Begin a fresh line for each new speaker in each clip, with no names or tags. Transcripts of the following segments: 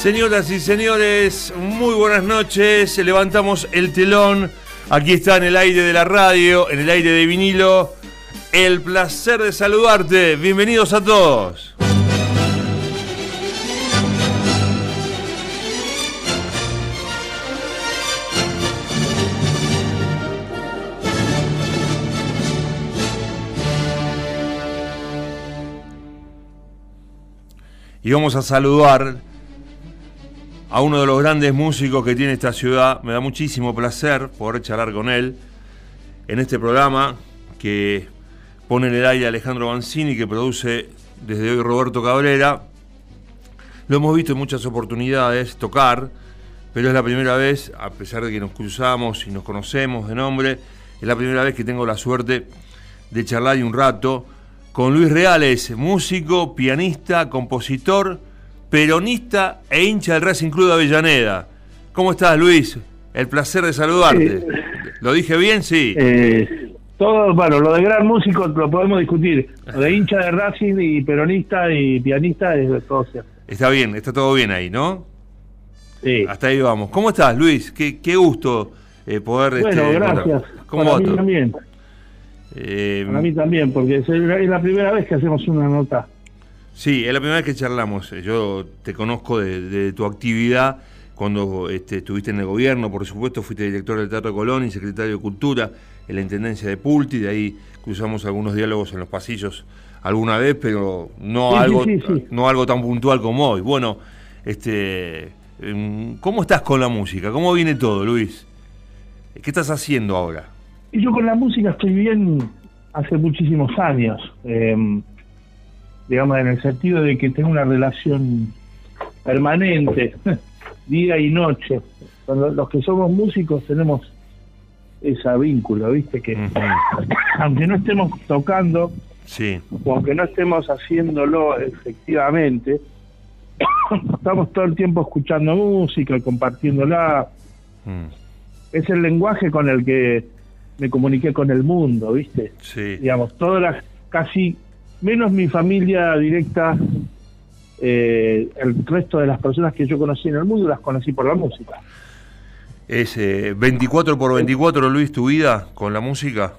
Señoras y señores, muy buenas noches. Levantamos el telón. Aquí está en el aire de la radio, en el aire de vinilo. El placer de saludarte. Bienvenidos a todos. Y vamos a saludar a uno de los grandes músicos que tiene esta ciudad. Me da muchísimo placer poder charlar con él en este programa que pone en el aire Alejandro Banzini, que produce desde hoy Roberto Cabrera. Lo hemos visto en muchas oportunidades tocar, pero es la primera vez, a pesar de que nos cruzamos y nos conocemos de nombre, es la primera vez que tengo la suerte de charlar un rato con Luis Reales, músico, pianista, compositor, peronista e hincha del Racing Club de Avellaneda. ¿Cómo estás, Luis? El placer de saludarte. ¿Lo dije bien? Sí.
Eh, todo, bueno, lo de gran músico lo podemos discutir. Lo de hincha de Racing y peronista y pianista es todo cierto.
Está bien, está todo bien ahí, ¿no?
Sí.
Hasta ahí vamos. ¿Cómo estás, Luis? Qué, qué gusto eh, poder...
Bueno,
este,
gracias.
¿Cómo
Para mí también.
Eh,
Para mí también, porque es la primera vez que hacemos una nota.
Sí, es la primera vez que charlamos. Yo te conozco de, de tu actividad cuando este, estuviste en el gobierno, por supuesto, fuiste director del Teatro Colón y secretario de Cultura en la Intendencia de Pulti, de ahí cruzamos algunos diálogos en los pasillos alguna vez, pero no,
Sí,
algo,
sí, sí.
no algo tan puntual como hoy. Bueno, este, em, ¿cómo estás con la música? ¿Cómo viene todo, Luis? ¿Qué estás haciendo ahora?
Yo con la música estoy bien hace muchísimos años. eh, digamos, en el sentido de que tengo una relación permanente, día y noche. Cuando los que somos músicos tenemos ese vínculo, ¿viste? Que aunque no estemos tocando,
Sí,
o aunque no estemos haciéndolo efectivamente, estamos todo el tiempo escuchando música, compartiéndola.
mm,
Es el lenguaje con el que me comuniqué con el mundo, ¿viste?
sí.
Digamos, todas las, casi, menos mi familia directa, eh, el resto de las personas que yo conocí en el mundo las conocí por la música.
¿Es eh, 24 por 24, Luis, tu vida con la música?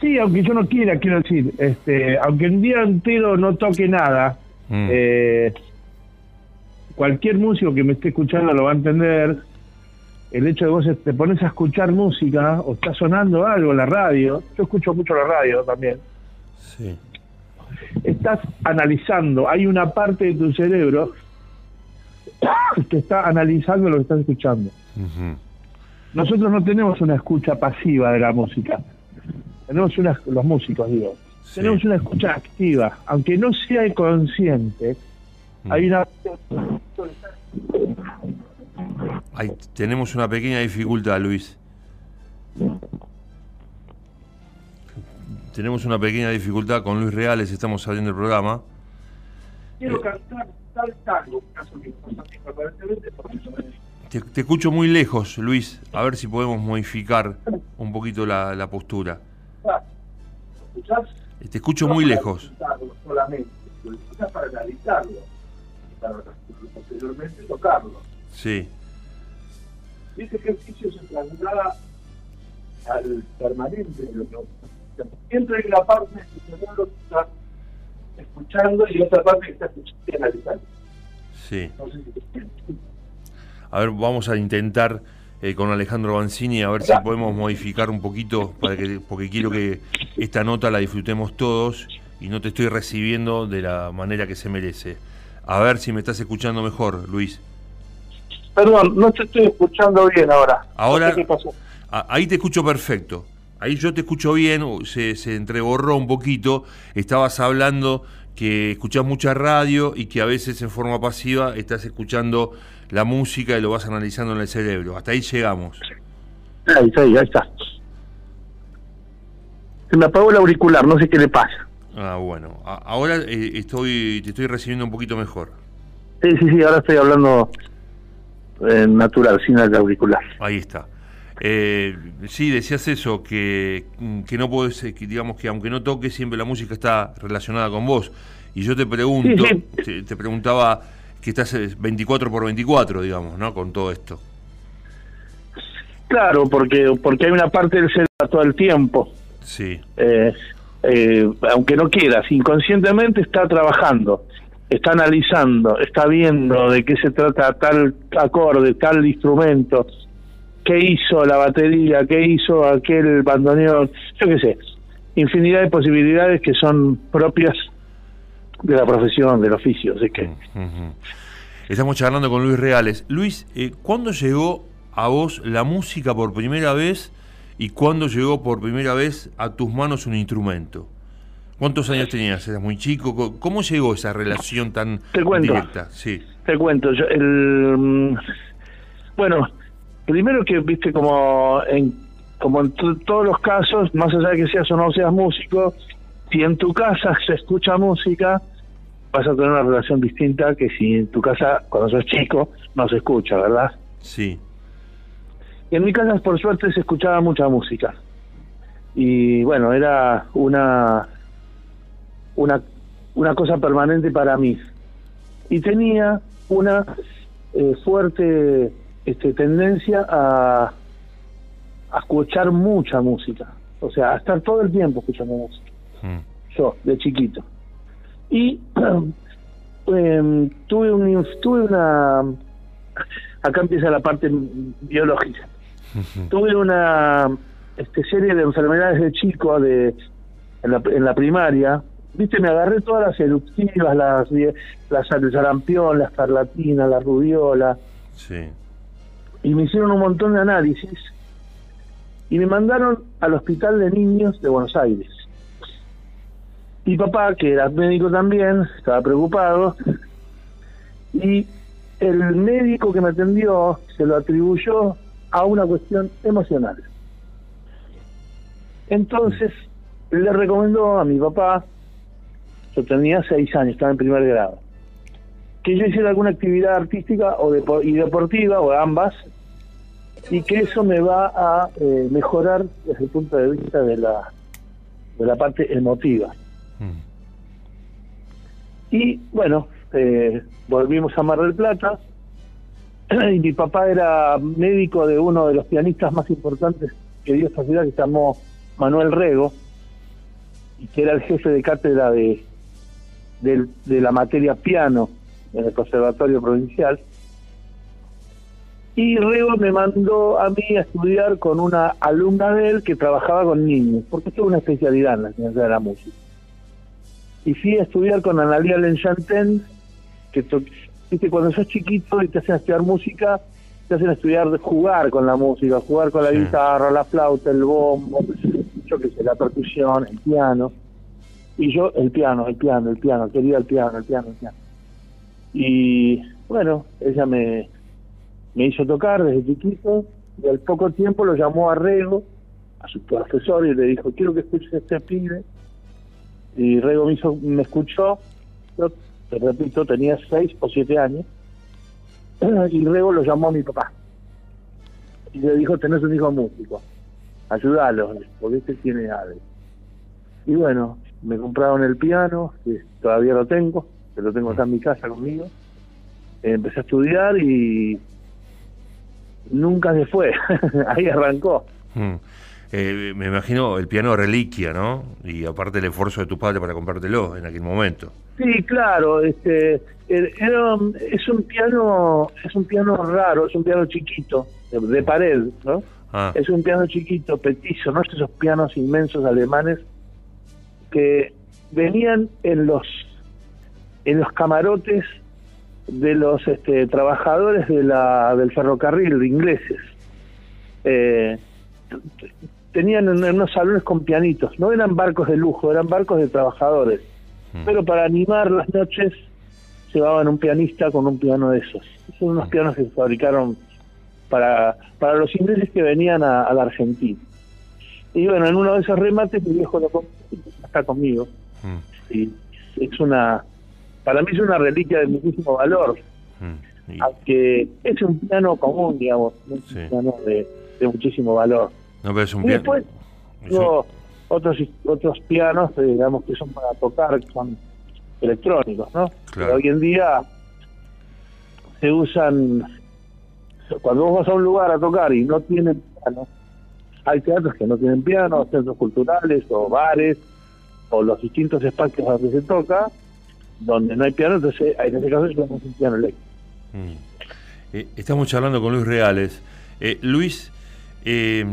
Sí, aunque yo no quiera, quiero decir, este, aunque un día entero no toque nada,
Mm.
eh, cualquier músico que me esté escuchando lo va a entender. El hecho de vos te pones a escuchar música o está sonando algo en la radio, yo escucho mucho la radio también,
Sí.
estás analizando, hay una parte de tu cerebro que está analizando lo que estás escuchando. Nosotros no tenemos una escucha pasiva de la música, tenemos una, los músicos digo,
Sí.
tenemos una escucha activa, aunque no sea consciente,
Mm.
hay una...
Ahí tenemos una pequeña dificultad, Luis. Tenemos una pequeña dificultad con Luis Reales, estamos saliendo el programa.
Quiero cantar tal tango, caso que aparentemente, me-
Te, te escucho muy lejos, Luis. A ver si podemos modificar un poquito la, la postura.
Ah, ¿Escuchás?
Te escucho muy
para
lejos.
solamente, lo disfrutas para analizarlo y para posteriormente tocarlo.
Sí,
Y ese ejercicio se traslada al permanente. de lo que- Siempre hay una parte de tu cerebro que está escuchando y otra parte que está escuchando y analizando.
sí. A ver, vamos a intentar eh, con Alejandro Banzini a ver si podemos modificar un poquito, para que, porque quiero que esta nota la disfrutemos todos y no te estoy recibiendo de la manera que se merece. A ver si me estás escuchando mejor, Luis.
Perdón, no te estoy escuchando bien ahora.
Ahora-
No sé ¿Qué pasó?
Ahí te escucho perfecto. Ahí yo te escucho bien, se, se entreborró un poquito. Estabas hablando que escuchás mucha radio y que a veces en forma pasiva estás escuchando la música y lo vas analizando en el cerebro. Hasta ahí llegamos.
Ahí está, ahí está. Se me apagó el auricular, no sé qué le pasa.
Ah, bueno. A- ahora eh, estoy, te estoy recibiendo un poquito mejor.
Sí, sí, sí, ahora estoy hablando eh, natural, sin el auricular.
Ahí está. Eh, sí, decías eso, que, que no puedes, eh, que digamos que aunque no toques, siempre la música está relacionada con vos. Y yo te pregunto,
Sí,
Te, te preguntaba que estás 24 por 24, digamos, ¿no? Con todo esto.
Claro, porque porque hay una parte del cerebro todo el tiempo.
Sí.
Eh, eh, aunque no quieras, inconscientemente está trabajando, está analizando, está viendo de qué se trata tal acorde, tal instrumento, qué hizo la batería, qué hizo aquel bandoneón, yo qué sé, infinidad de posibilidades que son propias de la profesión, del oficio, así que...
Estamos charlando con Luis Reales. Luis, eh, ¿cuándo llegó a vos la música por primera vez y cuándo llegó por primera vez a tus manos un instrumento? ¿Cuántos años tenías? ¿Eras muy chico? ¿Cómo llegó esa relación tan directa?
Sí. Te cuento. Yo, el, mm, bueno, primero que, viste, como en, como en todos los casos, más allá de que seas o no seas músico, si en tu casa se escucha música, vas a tener una relación distinta que si en tu casa, cuando sos chico, no se escucha, ¿verdad?
Sí.
Y en mi casa, por suerte, se escuchaba mucha música. Y bueno, era una, una, una cosa permanente para mí. Y tenía una eh, fuerte este, tendencia a, a escuchar mucha música. O sea, a estar todo el tiempo escuchando música. Mm. Yo, de chiquito. Y em, tuve, un, tuve una... Acá empieza la parte biológica. tuve una este, serie de enfermedades de chico de, en, la, en la primaria. Viste, me agarré todas las eruptivas, las, las el sarampión, la escarlatina, la rubiola.
Sí.
Y me hicieron un montón de análisis y me mandaron al hospital de niños de Buenos Aires. Mi papá, que era médico también, estaba preocupado y el médico que me atendió se lo atribuyó a una cuestión emocional. Entonces le recomendó a mi papá, yo tenía seis años, estaba en primer grado, que yo hiciera alguna actividad artística o y deportiva, o ambas, y que eso me va a eh, mejorar desde el punto de vista de la, de la parte emotiva. Mm. Y bueno, eh, volvimos a Mar del Plata y mi papá era médico de uno de los pianistas más importantes que dio esta ciudad, que se llamó Manuel Rego, y que era el jefe de cátedra de, de, de la materia piano en el Conservatorio Provincial. Y Rego me mandó a mí a estudiar con una alumna de él que trabajaba con niños, porque es una especialidad en la ciencia de la música y fui a estudiar con Analia Lenchanten, que viste cuando sos chiquito y te hacen estudiar música, te hacen estudiar jugar con la música, jugar con la guitarra, la flauta, el bombo, yo qué sé, la percusión, el piano. Y yo, el piano, el piano, el piano, quería el piano, el piano, el piano. Y bueno, ella me, me hizo tocar desde chiquito y al poco tiempo lo llamó a Rego, a su profesor, y le dijo, quiero que escuches a este pibe y Rego me, hizo, me escuchó, yo te repito, tenía seis o siete años, y Rego lo llamó a mi papá. Y le dijo, tenés un hijo músico, ayúdalo, porque este tiene algo. Y bueno, me compraron el piano, que todavía lo tengo, que lo tengo acá en mi casa conmigo. empecé a estudiar y nunca se fue, ahí arrancó.
Mm. Eh, me imagino el piano reliquia, ¿no? Y aparte el esfuerzo de tu padre para comprártelo en aquel momento.
Sí, claro, este era, es un piano es un piano raro, es un piano chiquito, de, pared, ¿no? Ah. Es un piano chiquito, petizo, no es esos pianos inmensos alemanes que venían en los en los camarotes de los este, trabajadores de la del ferrocarril ingleses. Eh, tenían unos salones con pianitos, no eran barcos de lujo, eran barcos de trabajadores. Mm. Pero para animar las noches llevaban un pianista con un piano de esos. Son unos mm. pianos que se fabricaron para, para los ingleses que venían a, la Argentina. Y bueno, en uno de esos remates mi viejo lo está conmigo. Mm. Y es una, para mí es una reliquia de muchísimo valor. Aunque es un piano común, digamos, un piano de muchísimo valor.
No, pero es un
piano. Después, otros, otros pianos, eh, digamos, que son para tocar, son electrónicos, ¿no? Pero hoy en día se usan, cuando vos vas a un lugar a tocar y no tienen piano, hay teatros que no tienen piano, centros culturales o bares o los distintos espacios donde se toca, donde no hay piano, entonces en ese caso es un piano eléctrico.
Mm. Eh, estamos charlando con Luis Reales. Eh, Luis, eh,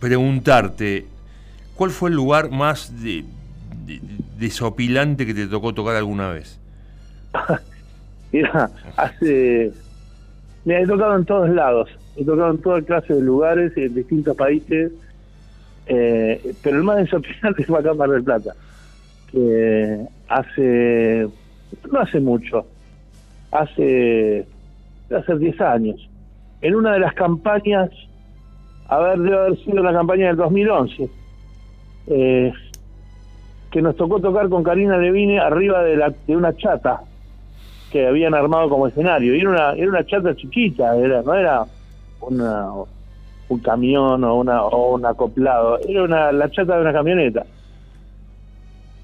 preguntarte, ¿cuál fue el lugar más desopilante que te tocó tocar alguna vez?
Mira, hace... Me he tocado en todos lados, he tocado en toda clase de lugares, en distintos países, eh, pero el más desopilante fue acá en Mar del Plata, que hace, no hace mucho, hace, hace 10 años, en una de las campañas, a ver, debe haber sido la campaña del 2011, eh, que nos tocó tocar con Karina Levine arriba de, la, de una chata que habían armado como escenario. Y era una, era una chata chiquita, era, no era una, un camión o, una, o un acoplado, era una, la chata de una camioneta.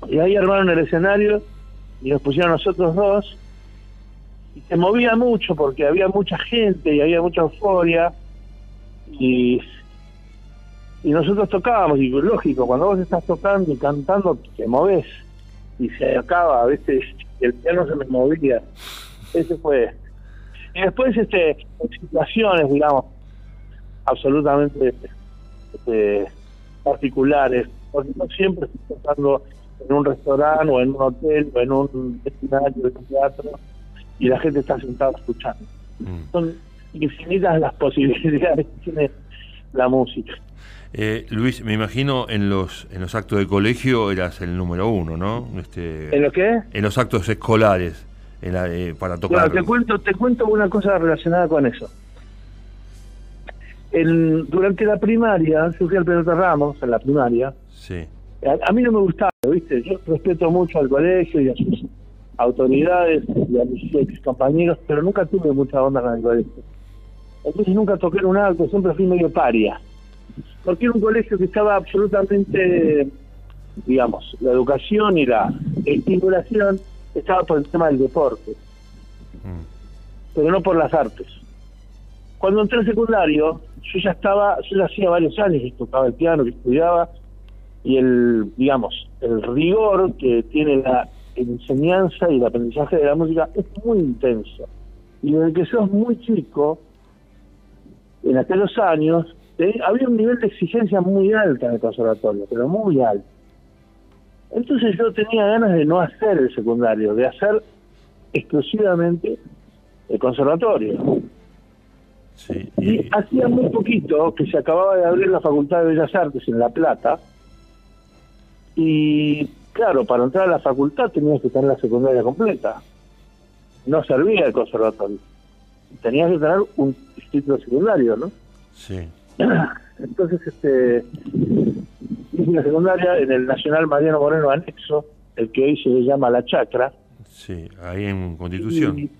Y ahí armaron el escenario y nos pusieron nosotros dos. Y se movía mucho porque había mucha gente y había mucha euforia. Y, y nosotros tocábamos, y lógico, cuando vos estás tocando y cantando, te moves y se acaba, a veces el piano se me movía. Ese fue. Y después, este, situaciones, digamos, absolutamente este, particulares, porque no siempre estoy tocando en un restaurante o en un hotel o en un escenario de un teatro y la gente está sentada escuchando. Mm. Son infinitas las posibilidades que tiene la música.
Eh, Luis, me imagino en los en los actos de colegio eras el número uno, ¿no?
Este, ¿En lo qué?
En los actos escolares eh, para tocar.
te cuento, te cuento una cosa relacionada con eso. durante la primaria, yo fui al Pelota Ramos, en la primaria.
Sí.
A, mí no me gustaba, ¿viste? Yo respeto mucho al colegio y a sus autoridades y a mis ex compañeros, pero nunca tuve mucha onda con el colegio. Entonces nunca toqué en un acto, siempre fui medio paria porque era un colegio que estaba absolutamente, digamos, la educación y la estimulación estaba por el tema del deporte, pero no por las artes. Cuando entré al secundario, yo ya estaba, yo ya hacía varios años que tocaba el piano, que estudiaba, y el, digamos, el rigor que tiene la enseñanza y el aprendizaje de la música es muy intenso. Y desde que sos muy chico, en aquellos años, había un nivel de exigencia muy alta en el conservatorio, pero muy alto. Entonces yo tenía ganas de no hacer el secundario, de hacer exclusivamente el conservatorio. y... hacía muy poquito que se acababa de abrir la Facultad de Bellas Artes en La Plata, y claro, para entrar a la facultad tenías que tener la secundaria completa. No servía el conservatorio. Tenías que tener un título secundario, ¿no?
Sí.
Entonces, este, hice la secundaria en el Nacional Mariano Moreno Anexo, el que hoy se llama La Chacra.
Sí, ahí en Constitución.
Y,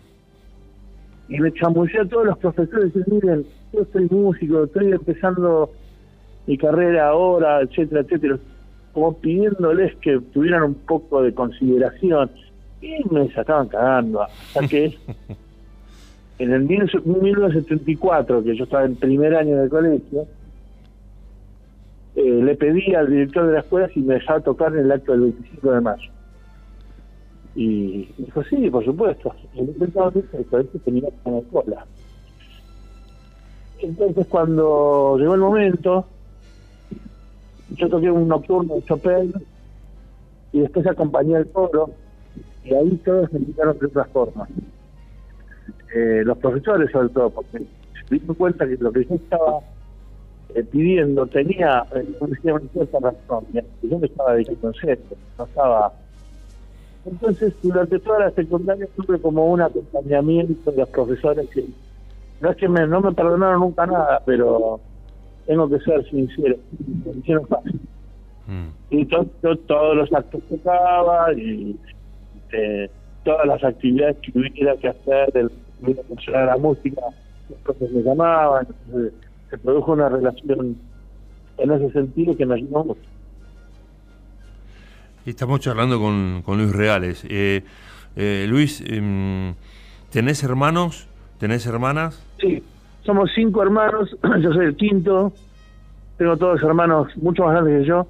me chamullé a todos los profesores y miren, yo soy músico, estoy empezando mi carrera ahora, etcétera, etcétera, como pidiéndoles que tuvieran un poco de consideración. Y me sacaban cagando, hasta que en el 1974, que yo estaba en primer año de colegio, eh, le pedí al director de la escuela si me dejaba tocar en el acto del 25 de mayo. Y dijo, sí, por supuesto. El colegio tenía la escuela. Entonces, cuando llegó el momento, yo toqué un nocturno de Chopin y después acompañé al coro y ahí todos me invitaron de otras formas. Eh, los profesores sobre todo, porque se dieron cuenta que lo que yo estaba eh, pidiendo tenía eh, una cierta razón, yo me estaba de concepto, no estaba... Entonces, durante toda la secundaria tuve como un acompañamiento de los profesores que no es que me, no me perdonaron nunca nada, pero tengo que ser sincero, me hicieron fácil. Mm. Y todos los actos que tocaba y todas las actividades que hubiera que hacer del funcionar la música, los me llamaban, se produjo una relación en ese sentido que me ayudó mucho.
Estamos charlando con, con Luis Reales. Eh, eh, Luis, em, ¿Tenés hermanos? ¿Tenés hermanas?
Sí, somos cinco hermanos, yo soy el quinto, tengo todos hermanos mucho más grandes que yo,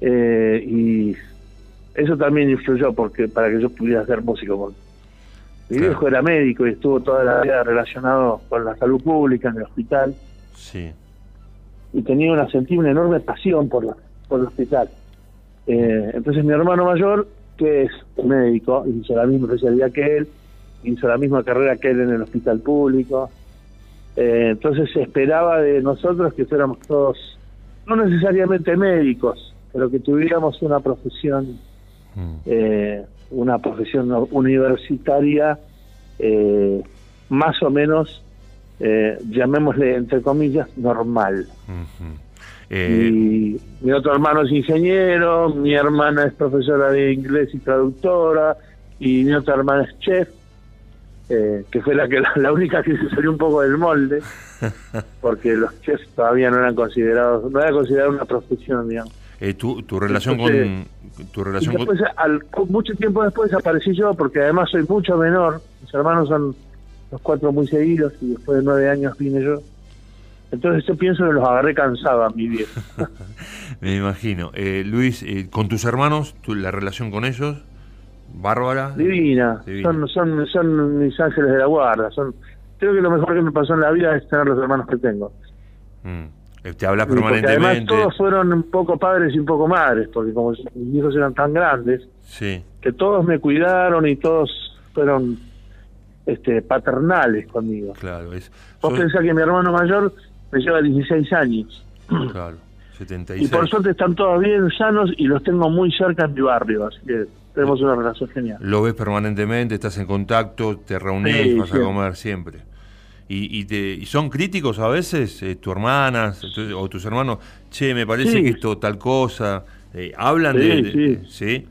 eh, y eso también influyó porque para que yo pudiera ser músico. Mi viejo era médico y estuvo toda la vida relacionado con la salud pública en el hospital.
Sí.
Y tenía una, sentí una enorme pasión por, la, por el hospital. Eh, entonces mi hermano mayor, que es médico, hizo la misma especialidad que él, hizo la misma carrera que él en el hospital público. Eh, entonces se esperaba de nosotros que fuéramos todos, no necesariamente médicos, pero que tuviéramos una profesión, mm. eh, una profesión universitaria eh, más o menos, llamémosle entre comillas, normal. y mi otro hermano es ingeniero, mi hermana es profesora de inglés y traductora, y mi otra hermana es chef eh, que fue la que la, única que se salió un poco del molde, porque los chefs todavía no eran considerados, no era considerado una profesión, digamos.
Eh, tu, tu relación con tu relación
después, al, mucho tiempo después aparecí yo porque además soy mucho menor mis hermanos son los cuatro muy seguidos y después de nueve años vine yo. Entonces yo pienso que los agarré cansados a mi viejo.
Me imagino. Eh, Luis con tus hermanos tu, la relación con ellos Bárbara.
Divina. Son, son, son mis ángeles de la guarda. Son, creo que lo mejor que me pasó en la vida es tener los hermanos que tengo.
Mm. Eh, te hablas permanentemente.
además todos fueron un poco padres y un poco madres, porque como mis hijos eran tan grandes,
sí.
que todos me cuidaron y todos fueron este paternales conmigo.
Claro, es,
Vos pensás que mi hermano mayor me lleva 16 años.
Claro, 76.
Y por suerte están todos bien sanos y los tengo muy cerca en mi barrio, así que tenemos una relación genial.
Lo ves permanentemente, estás en contacto, te reunís, vas a comer siempre. Y, y, te, y son críticos a veces, eh, tus hermanas o tus hermanos, che, me parece que esto tal cosa, eh, hablan de,
sí.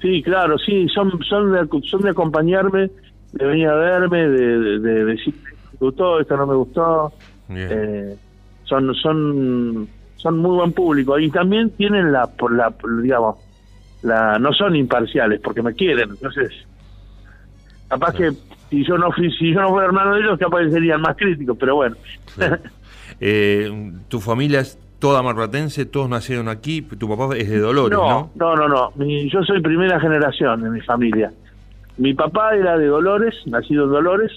sí. claro, sí, son, son, de, son de acompañarme, de venir a verme, de, de, decir, me gustó, esto no me gustó. Eh, son, son, son muy buen público y también tienen la, por la, digamos, la no son imparciales porque me quieren entonces capaz que si yo no fui si yo no fuera hermano de ellos capaz que serían más críticos pero bueno.
Eh, tu familia es toda marplatense todos nacieron aquí tu papá es de Dolores no
no no no, yo soy primera generación de mi familia. Mi papá era de Dolores nacido en Dolores.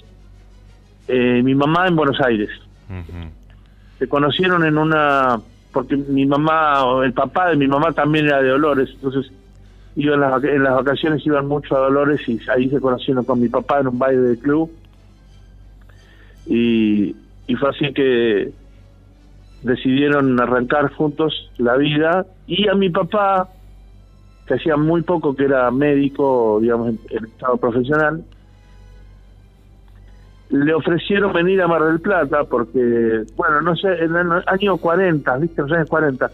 Eh, mi mamá en Buenos Aires. Se conocieron en una porque mi mamá o el papá de mi mamá también era de Dolores entonces iba en las, en las vacaciones iban mucho a Dolores y ahí se conocieron con mi papá en un baile de club. Y, y fue así que decidieron arrancar juntos la vida. Y a mi papá que hacía muy poco que era médico digamos en, estado profesional le ofrecieron venir a Mar del Plata porque bueno no sé en el año 40 viste en los años 40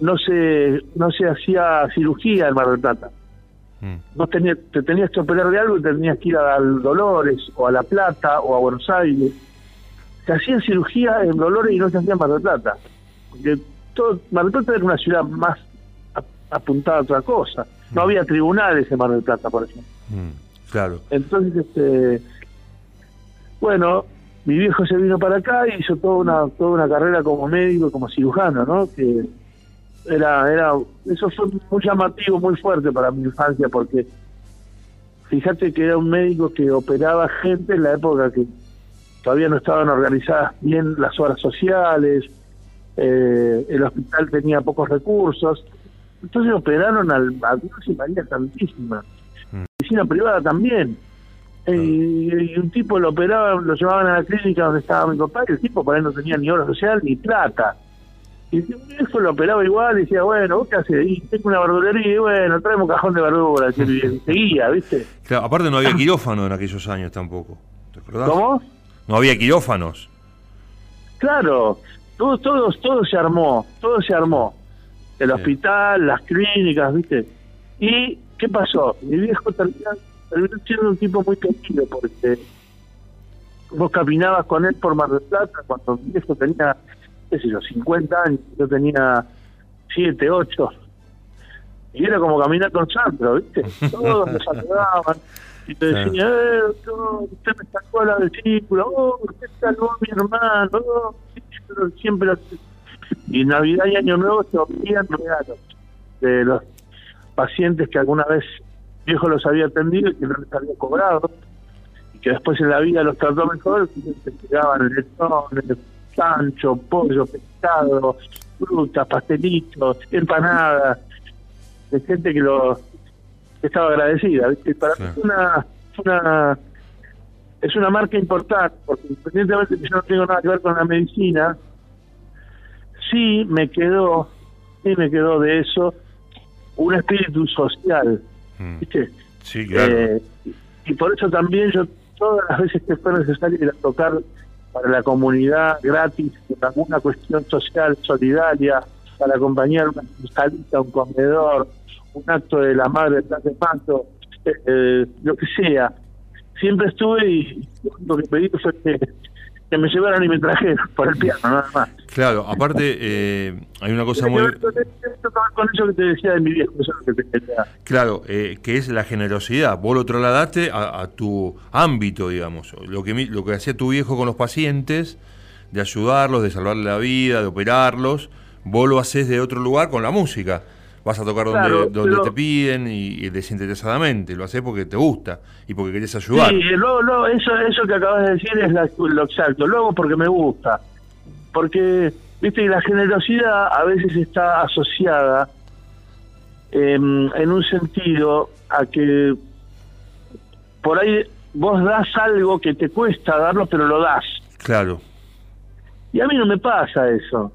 no se no se hacía cirugía en Mar del Plata. Mm. tenía, te tenías que operar de algo y tenías que ir a Dolores o a La Plata o a Buenos Aires. Se hacía cirugía en Dolores y no se hacía en Mar del Plata. Porque todo, Mar del Plata era una ciudad más apuntada a otra cosa. No había tribunales en Mar del Plata, por ejemplo.
Mm, claro.
Entonces, este, bueno, mi viejo se vino para acá y hizo toda una, toda una carrera como médico, como cirujano, ¿no? Que era, era, eso fue muy llamativo, muy fuerte para mi infancia, porque fíjate que era un médico que operaba gente en la época que todavía no estaban organizadas bien las horas sociales, eh, el hospital tenía pocos recursos, entonces operaron al, a Dios y María Santísima, mm. medicina privada también. y, un tipo lo operaba, lo llevaban a la clínica donde estaba mi papá y el tipo por ahí no tenía ni hora social ni plata. Y eso lo operaba igual y decía, bueno, ¿vos qué haces? Y tengo una verdulería y bueno, traemos un cajón de verduras. Y seguía, ¿viste?
Claro, aparte no había quirófano en aquellos años tampoco. ¿Te acordás?
¿Cómo?
No había quirófanos.
Claro, todo, todo, todo se armó, todo se armó. El hospital, las clínicas, ¿viste? ¿Y qué pasó? Mi viejo terminó, siendo un tipo muy querido porque vos caminabas con él por Mar del Plata cuando mi viejo tenía qué sé yo, 50 años, yo tenía 7, 8, y era como caminar con Sandro, ¿viste? Todos me saludaban, Y te decía, eh, usted me sacó a la vesícula, oh, usted salvó a mi hermano, oh, siempre Y Navidad y Año Nuevo se obtían regalos de los pacientes que alguna vez viejo los había atendido y que no les había cobrado, y que después en la vida los trató mejor, y se entregaban el sancho, pollo, pescado, frutas, pastelitos, empanadas, de gente que lo estaba agradecida. Para mí es una, una, es una marca importante, porque independientemente de que yo no tengo nada que ver con la medicina, sí me quedó, sí me quedó de eso un espíritu social. Mm. ¿viste?
Sí, claro.
Eh, y por eso también yo, todas las veces que fue necesario ir a tocar para la comunidad gratis, por alguna cuestión social solidaria, para acompañar una salita, un comedor, un acto de la madre de de eh, eh, lo que sea. Siempre estuve y lo que pedí fue que que me llevaran y me trajeron por el piano, nada más.
Claro, aparte eh, hay una cosa muy...
Con eso que te decía de mi viejo, eso que te
Claro, eh, que es la generosidad. Vos lo trasladaste a, tu ámbito, digamos. Lo que, lo que hacía tu viejo con los pacientes, de ayudarlos, de salvarle la vida, de operarlos, vos lo haces de otro lugar con la música vas a tocar donde, donde te piden y, desinteresadamente, lo haces porque te gusta y porque querés ayudar.
Sí, luego, eso, eso que acabas de decir es lo exacto, luego porque me gusta, porque, viste, la generosidad a veces está asociada em, en un sentido a que por ahí vos das algo que te cuesta darlo, pero lo das.
Claro.
Y a mí no me pasa eso.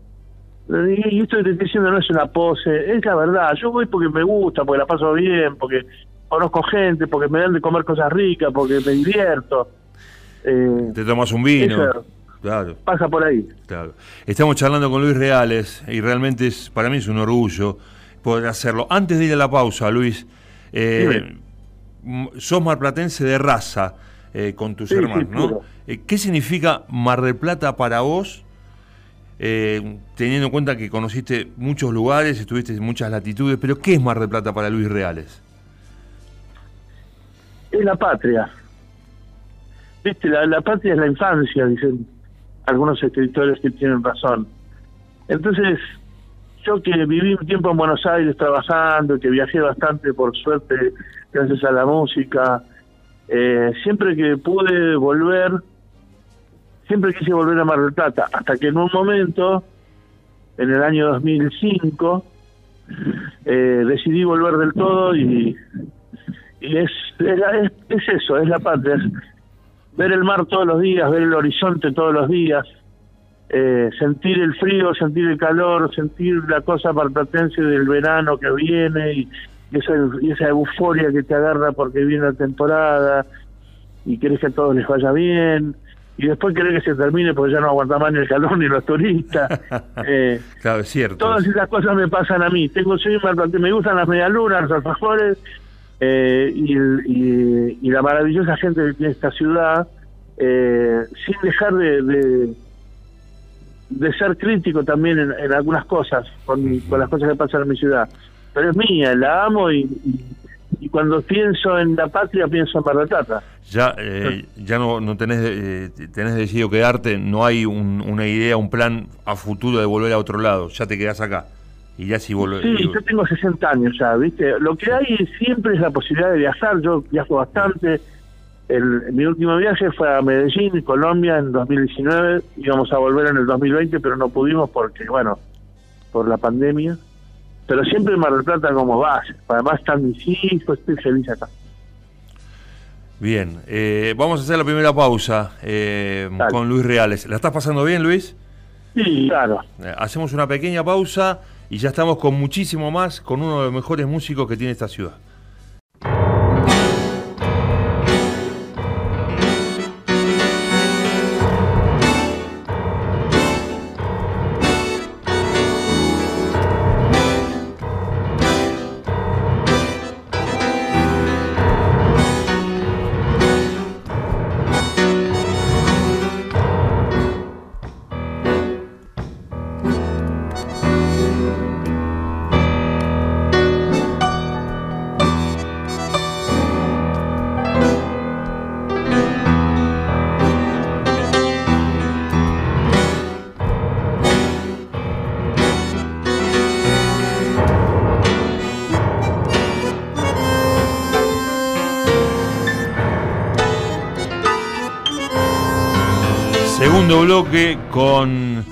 Y esto que te estoy diciendo no es una pose, es la verdad. Yo voy porque me gusta, porque la paso bien, porque conozco gente, porque me dan de comer cosas ricas, porque me divierto.
Eh, te tomas un vino. claro.
Pasa por ahí.
Claro. Estamos charlando con Luis Reales y realmente es para mí es un orgullo poder hacerlo. Antes de ir a la pausa, Luis, eh, sos marplatense de raza eh, con tus hermanos, ¿no? Eh, ¿Qué significa Mar del Plata para vos? Eh, teniendo en cuenta que conociste muchos lugares, estuviste en muchas latitudes, pero ¿qué es Mar del Plata para Luis Reales?
Es la patria. Viste, la, patria es la infancia, dicen algunos escritores que tienen razón. Entonces, yo que viví un tiempo en Buenos Aires trabajando, que viajé bastante por suerte gracias a la música, eh, siempre que pude volver, siempre quise volver a Mar del Plata, hasta que en un momento, en el año 2005, eh, decidí volver del todo y, y es, es, eso, es la patria, ver el mar todos los días, ver el horizonte todos los días, eh, sentir el frío, sentir el calor, sentir la cosa parplatense del verano que viene y, esa, y esa euforia que te agarra porque viene la temporada y querés que a todos les vaya bien y después querer que se termine porque ya no aguanta más ni el calor ni los turistas.
eh, claro, es cierto.
Todas esas cosas me pasan a mí. Tengo soy me gustan las medialunas, los alfajores eh, y, y, la maravillosa gente que tiene esta ciudad, eh, sin dejar de, de, ser crítico también en, algunas cosas, con, con, las cosas que pasan en mi ciudad. Pero es mía, la amo y y cuando pienso en la patria pienso en Mar
Ya, eh, ya no, no tenés, eh, tenés decidido quedarte, no hay una idea, un plan a futuro de volver a otro lado, ya te quedás acá. Y ya si volvés.
Sí, yo tengo 60 años ya, ¿viste? Lo que hay siempre es la posibilidad de viajar, yo viajo bastante. El, mi último viaje fue a Medellín, Colombia, en 2019. Íbamos a volver en el 2020, pero no pudimos porque, bueno, por la pandemia pero siempre Mar del Plata como base. Además están mis hijos, estoy feliz acá.
Bien, eh, vamos a hacer la primera pausa eh, con Luis Reales. ¿La estás pasando bien, Luis?
Sí, claro.
Eh, hacemos una pequeña pausa y ya estamos con muchísimo más, con uno de los mejores músicos que tiene esta ciudad. Segundo bloque con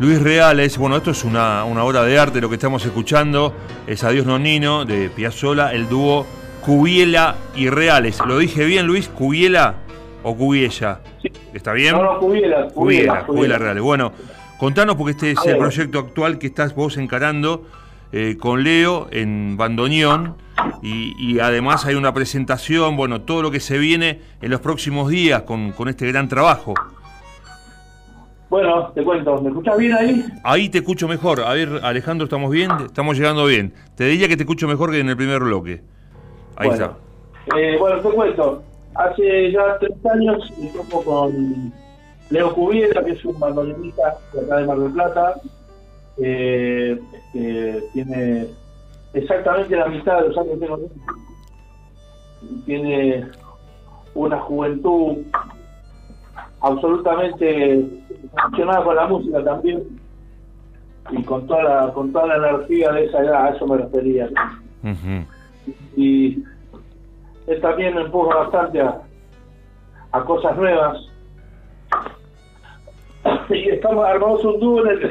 Luis Reales. Bueno, esto es una, obra de arte, lo que estamos escuchando es Adiós Nonino de Piazzola, el dúo Cubiela y Reales. ¿Lo dije bien, Luis? ¿Cubiela o Cubiella? ¿Está bien?
No, no, Cubiela.
Cubiela, Cubiela, Reales. Bueno, contanos porque este es el proyecto actual que estás vos encarando eh, con Leo en Bandoneón y, además hay una presentación, bueno, todo lo que se viene en los próximos días con, con este gran trabajo.
Bueno, te cuento, ¿me escuchas bien ahí?
Ahí te escucho mejor. A ver, Alejandro, ¿estamos bien? Estamos llegando bien. Te diría que te escucho mejor que en el primer bloque. Ahí está.
Eh, bueno, te cuento. Hace ya tres años toco con Leo Cubiera, que es un bandoneonista de acá de Mar del Plata. Eh, tiene exactamente la mitad de los años que tengo. Tiene una juventud absolutamente funcionaba con la música también y con toda la, con toda la energía de esa edad, a eso me refería. Y él también me empuja bastante a, a cosas nuevas. Y estamos armados un dúo en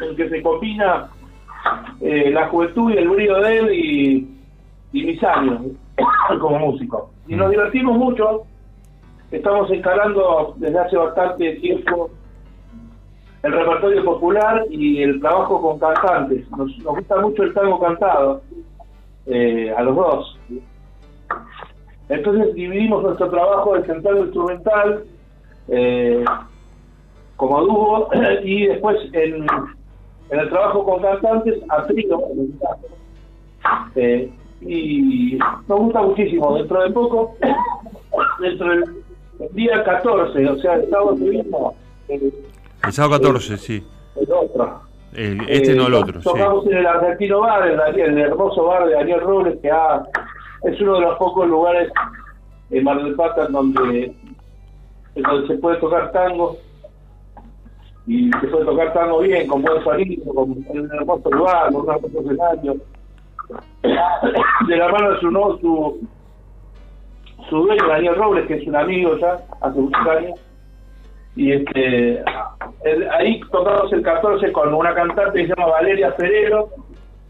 el que, se combina eh, la juventud y el brillo de él y, y mis años como músico. Y nos divertimos mucho estamos encarando desde hace bastante tiempo el repertorio popular y el trabajo con cantantes. Nos, gusta mucho el tango cantado, eh, a los dos. Entonces dividimos nuestro trabajo de central instrumental eh, como dúo y después en, el trabajo con cantantes a trío. Eh, y nos gusta muchísimo. Dentro de poco, dentro del el día 14, o sea, el sábado mismo.
El, sábado 14, sí.
El otro.
este no el otro.
Tocamos en el Argentino Bar, el, el, hermoso bar de Daniel Robles, que es uno de los pocos lugares en Mar del Plata donde, donde se puede tocar tango y se puede tocar tango bien, con buen sonido, con, en un hermoso lugar, con un hermoso escenario. de la mano de su, no, su, su dueño, Daniel Robles, que es un amigo ya, hace muchos años, y este ahí tocamos el 14 con una cantante que se llama Valeria Ferrero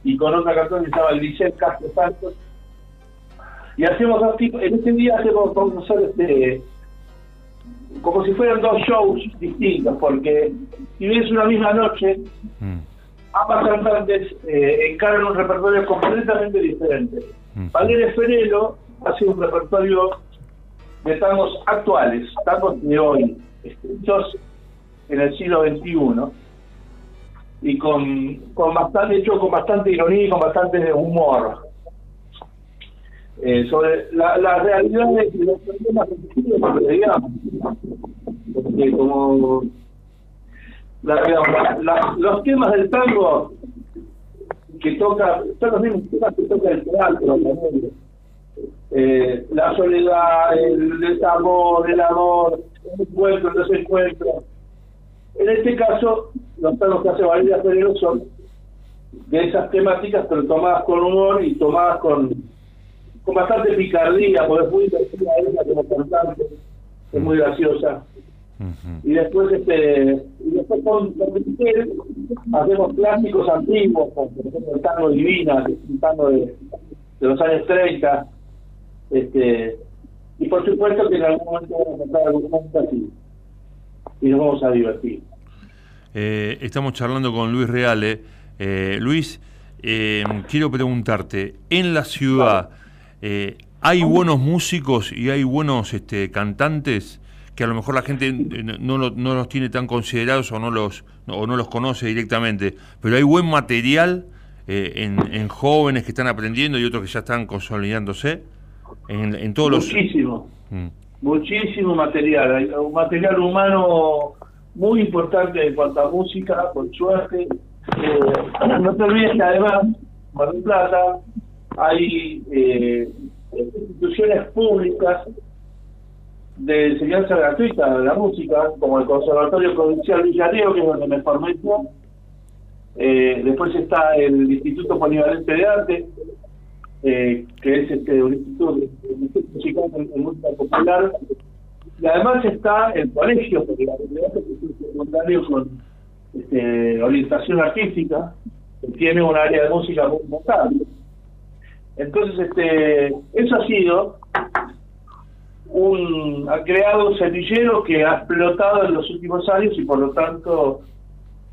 y con otra cantante que se llama Grisel Castro Santos. Y hacemos dos tipos, en este día hacemos, vamos a hacer este, como si fueran dos shows distintos, porque si bien es una misma noche, mm. ambas cantantes eh, encaran un repertorio completamente diferente. Mm. Valeria Ferrero hace un repertorio de tangos actuales, tangos de hoy, escritos en el siglo XXI, y con, con bastante, hecho con bastante ironía y con bastante humor. Eh, sobre la, la realidad de los problemas digamos, porque como los temas del tango que toca, son los mismos temas que toca el teatro eh, la soledad, el desamor, el amor, el encuentro, el desencuentro. En este caso, los temas que hace Valeria Ferrero son de esas temáticas, pero tomadas con humor y tomadas con, con bastante picardía, porque es muy divertida ella como cantante, es muy graciosa. Y después este y después con, con hacemos clásicos antiguos, como por ejemplo el tango divina, que es un tango de, de los años 30, este, y por supuesto que en algún momento vamos a contar algún momento así. Y nos vamos a divertir.
Eh, estamos charlando con Luis Reale. Eh, Luis, eh, quiero preguntarte, en la ciudad, eh, ¿hay buenos músicos y hay buenos este, cantantes que a lo mejor la gente no, no, los tiene tan considerados o no los, o no los conoce directamente, pero hay buen material en, en jóvenes que están aprendiendo y otros que ya están consolidándose? En, todos
muchísimo, mm. muchísimo material, hay un material humano muy importante en cuanto a música, por suerte. Eh, no te olvides que además, Mar del Plata, hay eh, instituciones públicas de enseñanza gratuita de la música, como el Conservatorio Provincial Villareo, que es donde me formé eh, después está el Instituto Polivalente de Arte, eh, que es este, un instituto musical en música popular, y además está el colegio, porque la universidad es un secundario con este, orientación artística, que tiene un área de música muy importante. Entonces, este, eso ha sido un, ha creado un semillero que ha explotado en los últimos años y por lo tanto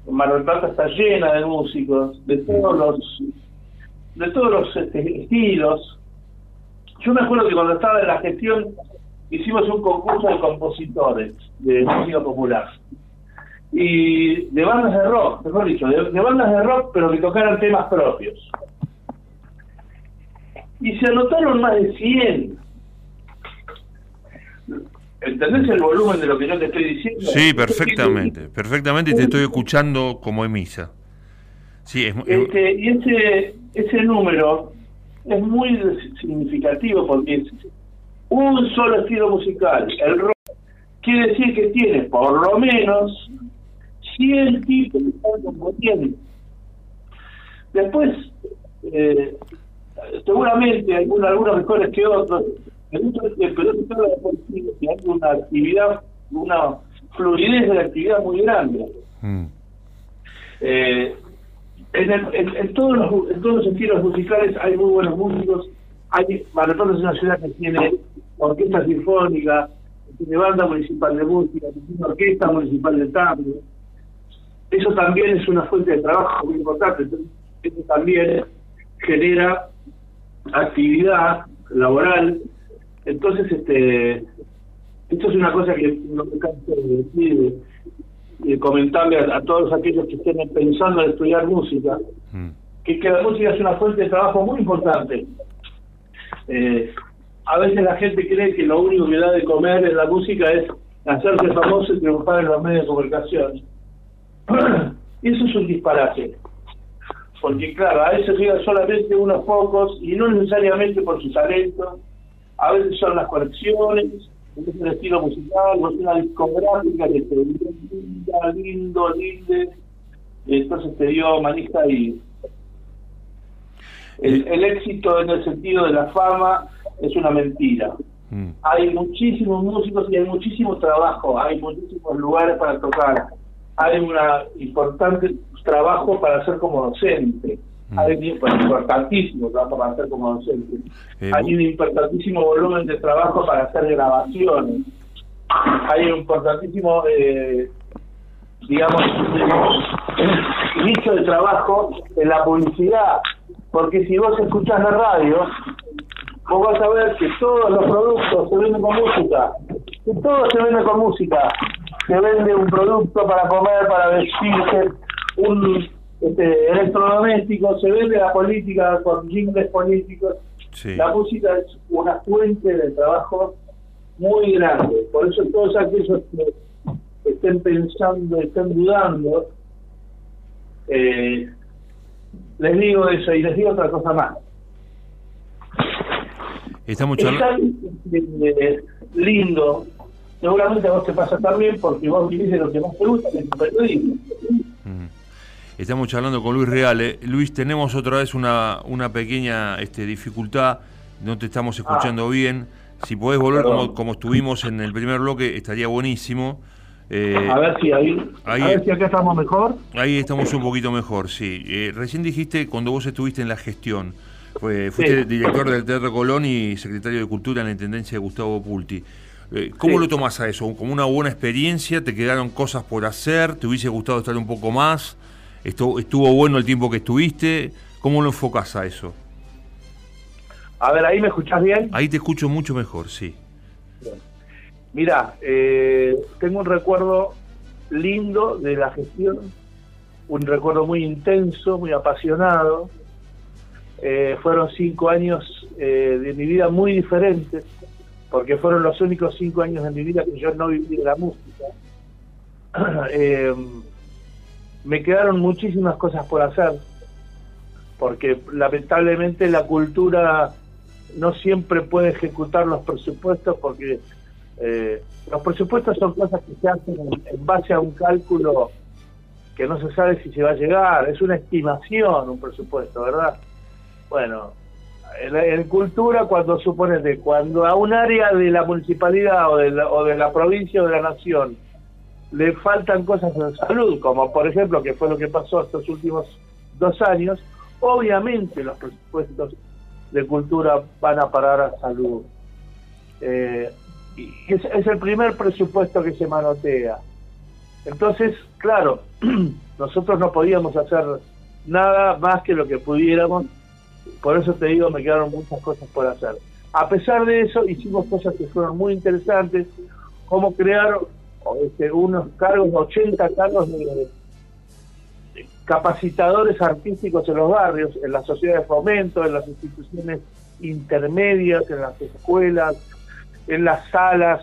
Mar Plata está llena de músicos de todos los de todos los este, estilos. Yo me acuerdo que cuando estaba en la gestión hicimos un concurso de compositores de música popular y de bandas de rock, mejor dicho, de, bandas de rock pero que tocaran temas propios. Y se anotaron más de 100. ¿Entendés el volumen de lo que yo te estoy diciendo?
Sí, perfectamente, perfectamente te estoy escuchando como emisa. Sí, es,
este, y ese, ese número es muy significativo porque un solo estilo musical, el rock, quiere decir que tiene por lo menos 100 tipos de componiendo. Después, eh, seguramente algunos mejores que otros, pero que hay una actividad, una fluidez de la actividad muy grande. Mm. Eh, en, en, todos los, en todos los estilos musicales hay muy buenos músicos. Hay, Mar es una ciudad que tiene orquesta sinfónica, tiene banda municipal de música, tiene orquesta municipal de tango. Eso también es una fuente de trabajo muy importante. eso también genera actividad laboral. Entonces, este, esto es una cosa que no me canso de decir, de, comentarle a, todos aquellos que estén pensando en estudiar música, mm. que, que la música es una fuente de trabajo muy importante. Eh, a veces la gente cree que lo único que da de comer en la música es hacerse famoso y triunfar en los medios de comunicación. y eso es un disparate. Porque claro, a veces llegan solamente unos pocos y no necesariamente por su talento. A veces son las conexiones, es el estilo musical, es una discográfica que te linda, lindo, linde. Entonces te dio manija y el, el éxito en el sentido de la fama es una mentira. Mm. Hay muchísimos músicos y hay muchísimo trabajo, hay muchísimos lugares para tocar, hay un importante trabajo para ser como docente. Hay un importantísimo trabajo para ser como docente, hay un importantísimo volumen de trabajo para hacer grabaciones, hay un importantísimo, eh, digamos, nicho de trabajo en la publicidad, porque si vos escuchás la radio, vos vas a ver que todos los productos se venden con música, que todo se vende con música. Se vende un producto para comer, para vestirse, un este, electrodoméstico, se vende la política con jingles políticos. La música es una fuente de trabajo muy grande. Por eso todos aquellos que estén pensando, estén dudando, eh, les digo eso y les digo otra cosa más.
Estamos charlando.
Eh, lindo. Seguramente a vos te pasa también porque vos vivís de lo que más te gusta, que es el periodismo.
Estamos charlando con Luis Reale. Luis, tenemos otra vez una, una pequeña este, dificultad. No te estamos escuchando ah. bien. Si podés volver como, como, estuvimos en el primer bloque, estaría buenísimo.
Eh, a ver si ahí, a ver si acá estamos mejor.
Ahí estamos un poquito mejor, sí. Eh, recién dijiste cuando vos estuviste en la gestión. Fue, fuiste director del Teatro Colón y secretario de Cultura en la Intendencia de Gustavo Pulti. Eh, ¿Cómo lo tomas a eso? ¿Como una buena experiencia? ¿Te quedaron cosas por hacer? ¿Te hubiese gustado estar un poco más? ¿Estuvo, estuvo bueno el tiempo que estuviste? ¿Cómo lo enfocas a eso?
A ver, ¿ahí me escuchás bien?
Ahí te escucho mucho mejor, sí.
Mira, eh, tengo un recuerdo lindo de la gestión, un recuerdo muy intenso, muy apasionado, eh, fueron cinco años eh, de mi vida muy diferentes, porque fueron los únicos cinco años de mi vida que yo no viví de la música. Eh, me quedaron muchísimas cosas por hacer, porque lamentablemente la cultura no siempre puede ejecutar los presupuestos, porque los presupuestos son cosas que se hacen en base a un cálculo que no se sabe si se va a llegar, es una estimación un presupuesto, ¿verdad? bueno, en, cultura cuando suponete, cuando a un área de la municipalidad o de la, o de la provincia o de la nación le faltan cosas de salud, como por ejemplo que fue lo que pasó estos últimos dos años, obviamente los presupuestos de cultura van a parar a salud. Eh, y es, es, el primer presupuesto que se manotea. Entonces, claro, nosotros no podíamos hacer nada más que lo que pudiéramos, por eso te digo, me quedaron muchas cosas por hacer. A pesar de eso, hicimos cosas que fueron muy interesantes, como crear este, unos cargos, 80 cargos de, capacitadores artísticos en los barrios, en las sociedades de fomento, en las instituciones intermedias, en las escuelas, en las salas,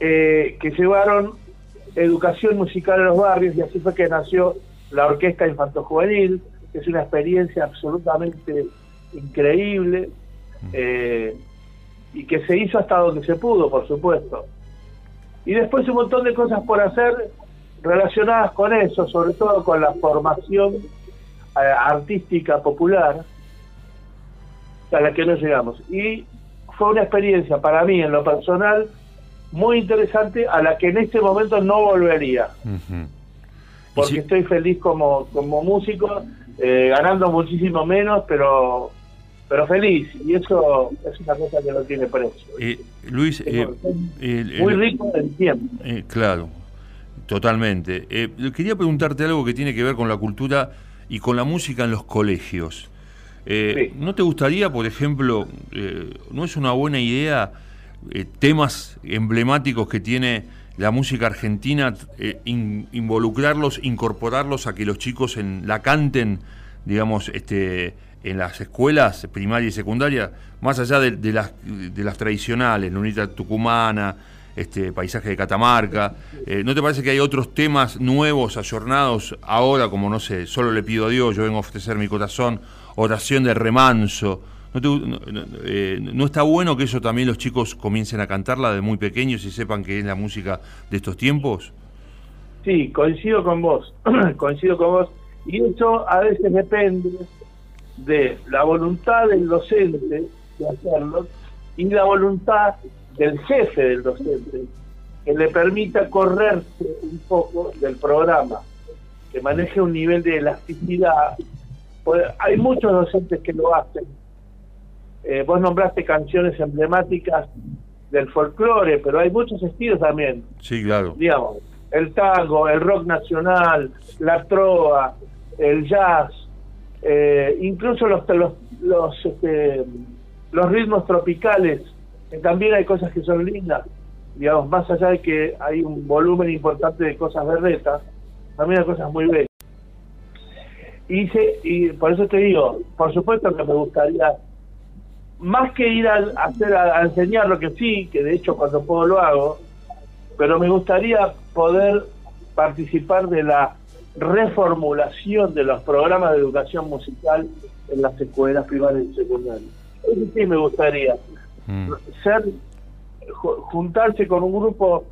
eh, que llevaron educación musical en los barrios y así fue que nació la Orquesta Infanto Juvenil, que es una experiencia absolutamente increíble eh, y que se hizo hasta donde se pudo, por supuesto. Y después un montón de cosas por hacer relacionadas con eso, sobre todo con la formación eh, artística popular a la que no llegamos. Y fue una experiencia para mí en lo personal muy interesante a la que en este momento no volvería. Porque estoy feliz como, como músico, eh, ganando muchísimo menos, pero pero feliz, y eso es una cosa que no tiene precio.
Eh, Luis, eh,
muy rico en tiempo.
claro, totalmente. quería preguntarte algo que tiene que ver con la cultura y con la música en los colegios. ¿No te gustaría, por ejemplo, no es una buena idea temas emblemáticos que tiene la música argentina, involucrarlos, incorporarlos a que los chicos en, la canten, digamos, este en las escuelas primaria y secundaria, más allá de, las, de las tradicionales, la unidad tucumana, este paisaje de Catamarca, eh, ¿no te parece que hay otros temas nuevos, ayornados ahora, como no sé, solo le pido a Dios, yo vengo a ofrecer mi corazón, oración de remanso? ¿No, eh, ¿No, está bueno que eso también los chicos comiencen a cantarla de muy pequeños y sepan que es la música de estos tiempos?
Sí, coincido con vos, coincido con vos. Y eso a veces depende de la voluntad del docente de hacerlo y la voluntad del jefe del docente que le permita correrse un poco del programa, que maneje un nivel de elasticidad. Pues hay muchos docentes que lo hacen. Eh, vos nombraste canciones emblemáticas del folclore, pero hay muchos estilos también.
Sí, claro.
Digamos, el tango, el rock nacional, la trova, el jazz, eh, incluso los los los, este, ritmos tropicales, que también hay cosas que son lindas, digamos, más allá de que hay un volumen importante de cosas berretas, también hay cosas muy bellas. Y, por eso te digo, por supuesto que me gustaría, más que ir a, hacer a enseñar lo que sí, que de hecho cuando puedo lo hago, pero me gustaría poder participar de la reformulación de los programas de educación musical en las escuelas primarias y secundarias. Eso sí me gustaría. Mm. Ser, juntarse con un grupo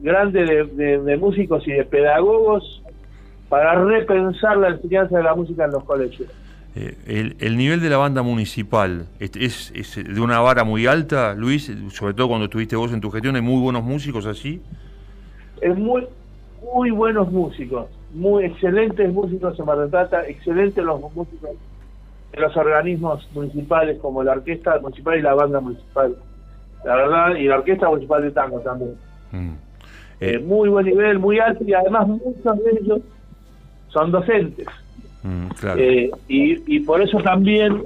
grande de, músicos y de pedagogos para repensar la enseñanza de la música en los colegios.
Eh, el, nivel de la banda municipal es, es, de una vara muy alta, Luis, sobre todo cuando estuviste vos en tu gestión, hay muy buenos músicos así.
Es muy, muy buenos músicos muy excelentes músicos en Mar del Plata, excelentes los músicos de los organismos municipales como la Orquesta Municipal y la Banda Municipal. La verdad, y la Orquesta Municipal de Tango también. Mm. Eh, eh, muy buen nivel, muy alto y además muchos de ellos son docentes. Mm, eh, y, y por eso también,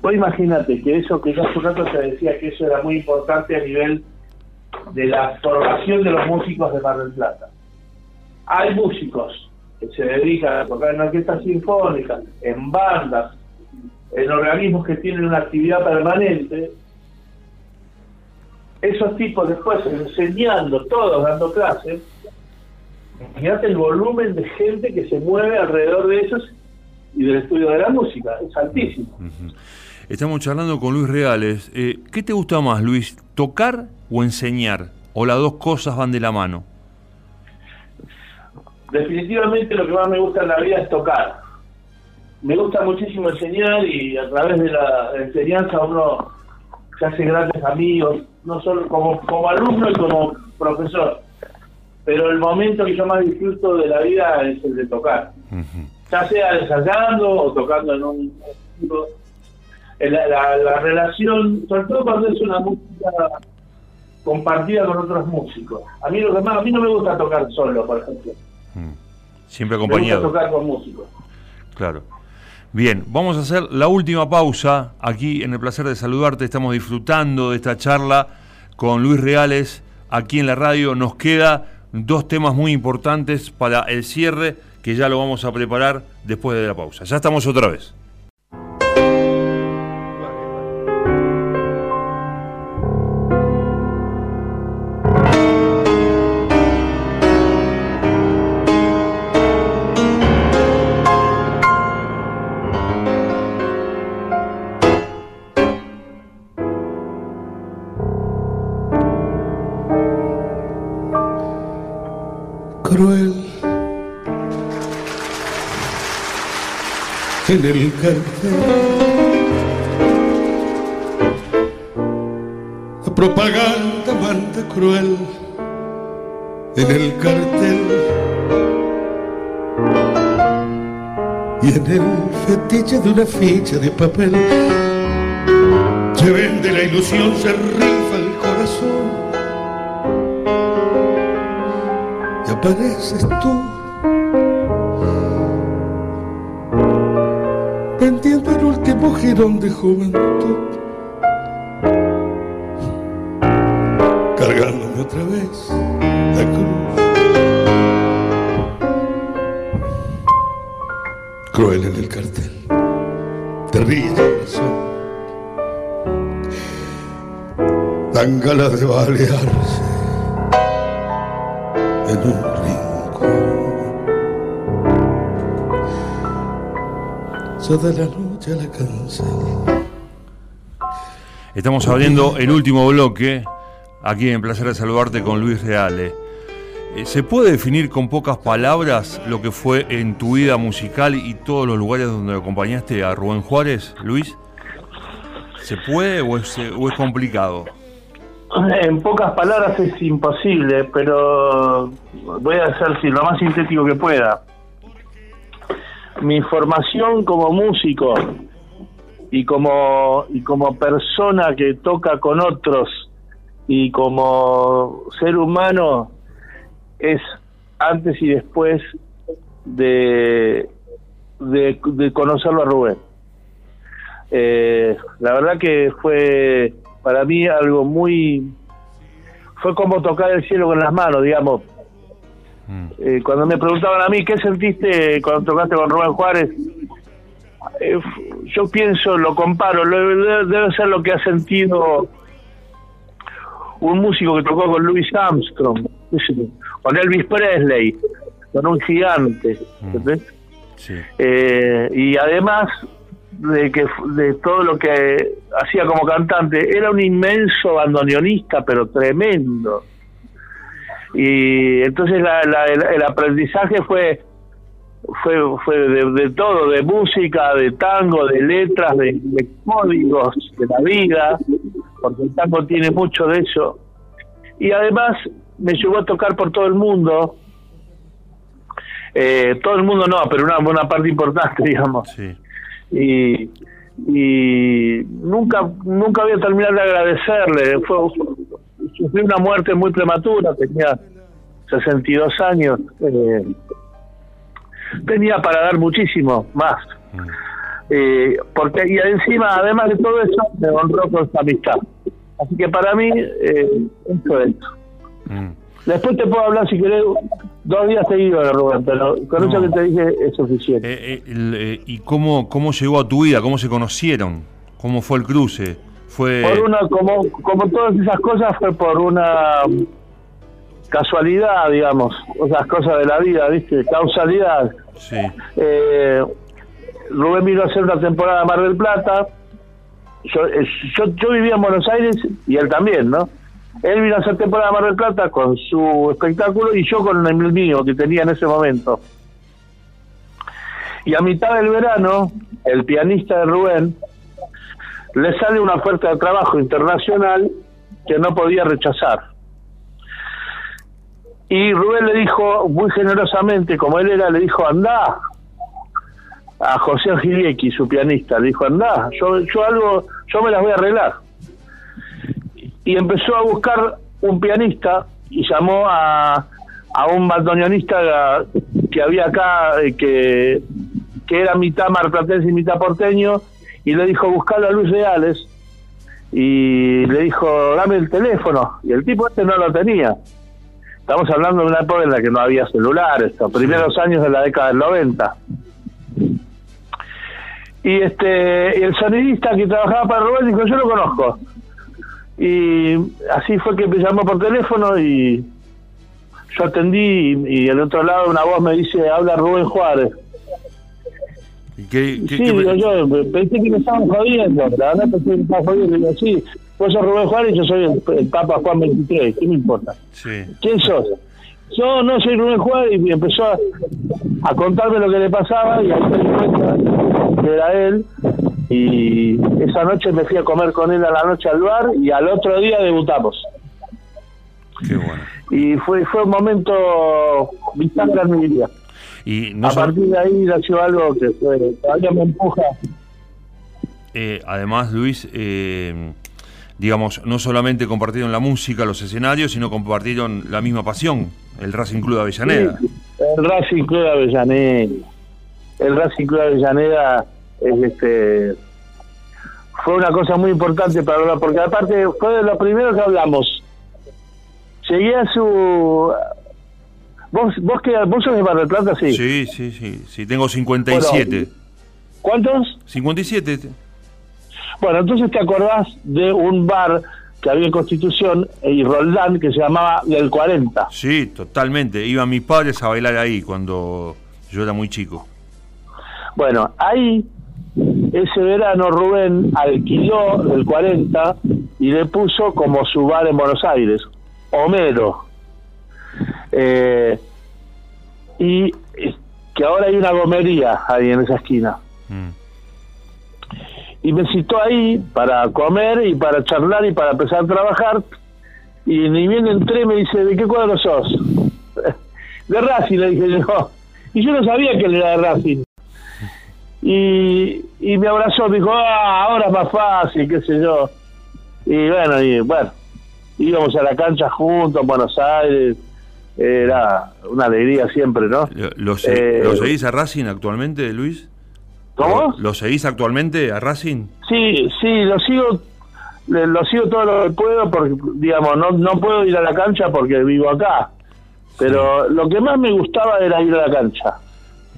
pues imagínate que eso que ya hace un rato te decía que eso era muy importante a nivel de la formación de los músicos de Mar del Plata hay músicos que se dedican a tocar en orquestas sinfónicas, en bandas, en organismos que tienen una actividad permanente, esos tipos después enseñando, todos dando clases, imagínate el volumen de gente que se mueve alrededor de esos y del estudio de la música, es altísimo.
Estamos charlando con Luis Reales. Eh, ¿Qué te gusta más, Luis, tocar o enseñar? ¿O las dos cosas van de la mano?
Definitivamente lo que más me gusta en la vida es tocar. me gusta muchísimo enseñar y a través de la enseñanza uno se hace grandes amigos, no solo como, como alumno y como profesor. Pero el momento que yo más disfruto de la vida es el de tocar. Ya sea ensayando o tocando en un... La, la, la relación, sobre todo cuando es una música compartida con otros músicos. A mí lo que más, a mí no me gusta tocar solo, por ejemplo.
Siempre acompañado.
Me gusta tocar con músicos.
Claro. Bien, vamos a hacer la última pausa aquí en el placer de saludarte. Estamos disfrutando de esta charla con Luis Reales aquí en la radio. Nos queda dos temas muy importantes para el cierre que ya lo vamos a preparar después de la pausa. Ya estamos otra vez.
En el cartel. La propaganda manda cruel en el cartel. Y en el fetiche de una ficha de papel se vende la ilusión, se rifa Y apareces tú vendiendo el último girón de juventud. Cargándome otra vez la cruz. Cruel en el cartel, te ríes corazón. Dan ganas de balearse en un la noche la
Estamos abriendo el último bloque, aquí en Placer de Saludarte con Luis Reale. Eh, ¿Se puede definir con pocas palabras lo que fue en tu vida musical y todos los lugares donde acompañaste a Rubén Juárez, Luis? ¿Se puede o es, o es complicado?
En pocas palabras es imposible, pero voy a hacer lo más sintético que pueda mi formación como músico y como y como persona que toca con otros y como ser humano es antes y después de de, conocerlo a Rubén. Eh, la verdad que fue para mí algo muy fue como tocar el cielo con las manos, digamos. Mm. Eh, cuando me preguntaban a mí, ¿qué sentiste cuando tocaste con Rubén Juárez? Eh, yo pienso, lo comparo, debe ser lo que ha sentido un músico que tocó con Louis Armstrong, con Elvis Presley, con un gigante. Mm. Eh, y además de que de todo lo que hacía como cantante, era un inmenso bandoneonista, pero tremendo y entonces el, aprendizaje fue fue fue de, todo de música de tango de letras de, códigos de la vida porque el tango tiene mucho de eso. Y además me llevó a tocar por todo el mundo. Eh, todo el mundo no pero una, una parte importante digamos. Y y nunca nunca voy a terminar de agradecerle. Fue sufrí una muerte muy prematura, tenía 62 años. Eh, tenía para dar muchísimo más. Mm. Eh, porque y encima, además de todo eso, me honró con su amistad. Así que para mí, eh, eso es. Mm. Después te puedo hablar si querés dos días seguidos, Rubén, pero con eso que te dije es suficiente.
Eh, ¿Y cómo, cómo llegó a tu vida? ¿Cómo se conocieron? ¿Cómo fue el cruce? Fue...
Por una, como, como todas esas cosas, fue por una casualidad, digamos, esas cosas de la vida, ¿viste? Causalidad.
Sí.
Eh, Rubén vino a hacer una temporada de Mar del Plata. Yo, eh, yo, yo vivía en Buenos Aires y él también, ¿no? Él vino a hacer temporada de Mar del Plata con su espectáculo y yo con el mío que tenía en ese momento. Y a mitad del verano, el pianista de Rubén le sale una oferta de trabajo internacional que no podía rechazar. Y Rubén le dijo muy generosamente, como él era, le dijo, anda a José Angelieki, su pianista, le dijo, anda, yo, yo algo, yo me las voy a arreglar. Y empezó a buscar un pianista y llamó a, a un bandoneonista que había acá, eh, que, que era mitad marplatense y mitad porteño, y le dijo, buscalo a Luis Reales, y le dijo, dame el teléfono, y el tipo este no lo tenía. Estamos hablando de una época en la que no había celulares, los primeros años de la década del 90. Y este el sonidista que trabajaba para Rubén dijo, yo lo conozco. Y así fue que me llamó por teléfono y yo atendí y, el otro lado una voz me dice, habla Rubén Juárez.
¿Qué,
sí, digo yo, pensé que me estaban jodiendo, la verdad pensé que me estaban jodiendo, digo, sí, vos sos Rubén Juárez y yo soy el, Papa Juan 23, ¿qué me importa?
Sí.
¿Quién sos? Yo no soy Rubén Juárez y empezó a, a, contarme lo que le pasaba y ahí me di cuenta que era él y esa noche me fui a comer con él a la noche al bar y al otro día debutamos.
Qué bueno.
Y fue fue un momento vital en mi vida.
Y no
a partir de ahí nació algo que fue, todavía me empuja.
Eh, además, Luis, eh, digamos, no solamente compartieron la música, los escenarios, sino compartieron la misma pasión, el Racing Club de Avellaneda.
el Racing Club de Avellaneda. El Racing Club de Avellaneda es este fue una cosa muy importante para hablar, porque aparte fue de lo primero que hablamos. Seguía su ¿Vos, vos, qué, vos sos de Mar del Plata, sí?
Sí, sí, sí, sí, tengo 57.
¿Cuántos?
57.
Bueno, entonces te acordás de un bar que había en Constitución y Roldán que se llamaba Del 40.
Sí, totalmente. Iban mis padres a bailar ahí cuando yo era muy chico.
Bueno, ahí ese verano Rubén alquiló del 40 y le puso como su bar en Buenos Aires, Homero. Eh, y que ahora hay una gomería ahí en esa esquina. Mm. Y me citó ahí para comer y para charlar y para empezar a trabajar. Y ni bien entré me dice, ¿de qué cuadro sos? de Racing, le dije yo. Y yo no sabía que él era de Racing. Y, y me abrazó, me dijo, ah, ahora es más fácil, qué sé yo. Y bueno, y bueno, íbamos a la cancha juntos en Buenos Aires era una alegría siempre, ¿no?
¿Lo, eh, seguís a Racing actualmente, Luis?
¿Cómo?
¿Lo, seguís actualmente a Racing?
Sí, sí, lo sigo lo sigo todo lo que puedo porque digamos no no puedo ir a la cancha porque vivo acá pero lo que más me gustaba era ir a la cancha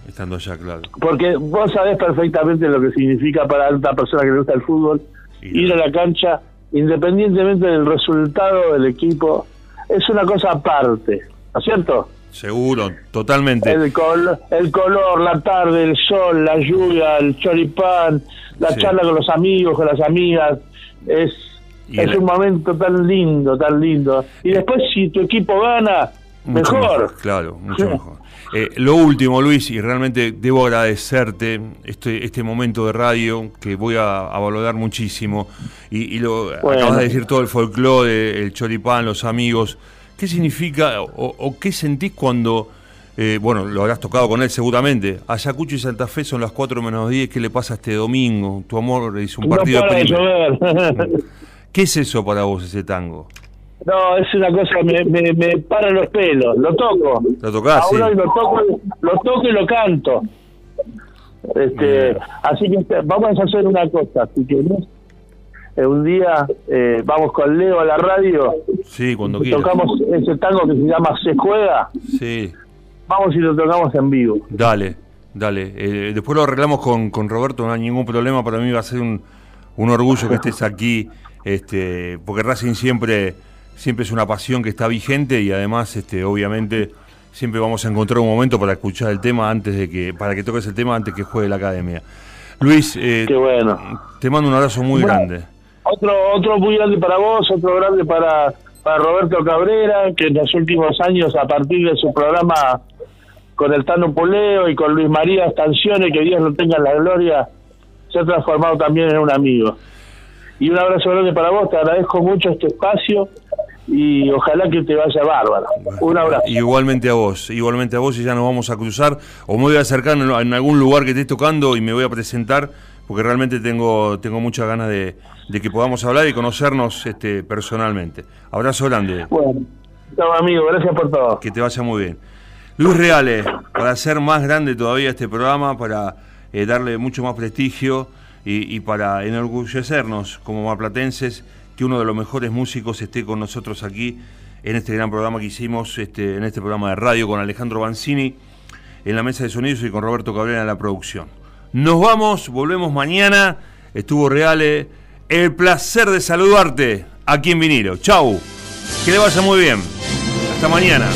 estando allá claro
porque vos sabés perfectamente lo que significa para una persona que le gusta el fútbol ir a la cancha independientemente del resultado del equipo es una cosa aparte ¿no es cierto?
Seguro, totalmente.
El, el color, la tarde, el sol, la lluvia, el choripán, la charla con los amigos, con las amigas, es, es un momento tan lindo, tan lindo. Y eh, después si tu equipo gana, mejor.
Claro, mucho mejor. Eh, lo último, Luis, y realmente debo agradecerte este, este momento de radio que voy a, valorar muchísimo. Y, lo acabas de decir todo el folclore, el choripán, los amigos. ¿Qué significa o, qué sentís cuando, eh, bueno, lo habrás tocado con él seguramente, Ayacucho y Santa Fe son las 4 menos 10, ¿qué le pasa este domingo? Tu amor hizo un partido
de
¿Qué es eso para vos, ese tango?
No, es una cosa, me, me, me para los pelos, lo toco.
¿Lo tocás?
Ahora lo, toco, lo toco y lo canto. Este, así que vamos a hacer una cosa, si querés, eh, un día eh, vamos con Leo a la radio.
Sí, cuando
Tocamos ese tango que se llama Se Juega.
Sí.
Vamos y lo tocamos en vivo.
Dale, dale. Eh, después lo arreglamos con, con Roberto, no hay ningún problema. Para mí va a ser un, un orgullo que estés aquí, este, porque Racing siempre, siempre es una pasión que está vigente y además, este, obviamente, siempre vamos a encontrar un momento para escuchar el tema antes de que, para que toques el tema antes que juegue la academia. Luis,
Qué bueno.
te mando un abrazo muy grande.
Otro, otro muy grande para vos, otro grande para, para Roberto Cabrera, que en los últimos años, a partir de su programa con el Tano Poleo y con Luis María Estancione, que Dios lo tenga en la gloria, se ha transformado también en un amigo. Y un abrazo grande para vos, te agradezco mucho este espacio y ojalá que te vaya bárbaro. Un abrazo.
Igualmente a vos, igualmente a vos y ya nos vamos a cruzar o me voy a acercar en, algún lugar que estés tocando y me voy a presentar porque realmente tengo tengo muchas ganas de, que podamos hablar y conocernos este personalmente. Abrazo grande.
Bueno, amigo, gracias por todo.
Que te vaya muy bien. Luis Reales, para hacer más grande todavía este programa, para eh, darle mucho más prestigio y, y para enorgullecernos como maplatenses que uno de los mejores músicos esté con nosotros aquí en este gran programa que hicimos, este, en este programa de radio con Alejandro Banzini en la mesa de sonidos y con Roberto Cabrera en la producción. Nos vamos, volvemos mañana. Estuvo Reale. El placer de saludarte aquí en Vinilo. Chau. Que le vaya muy bien. Hasta mañana.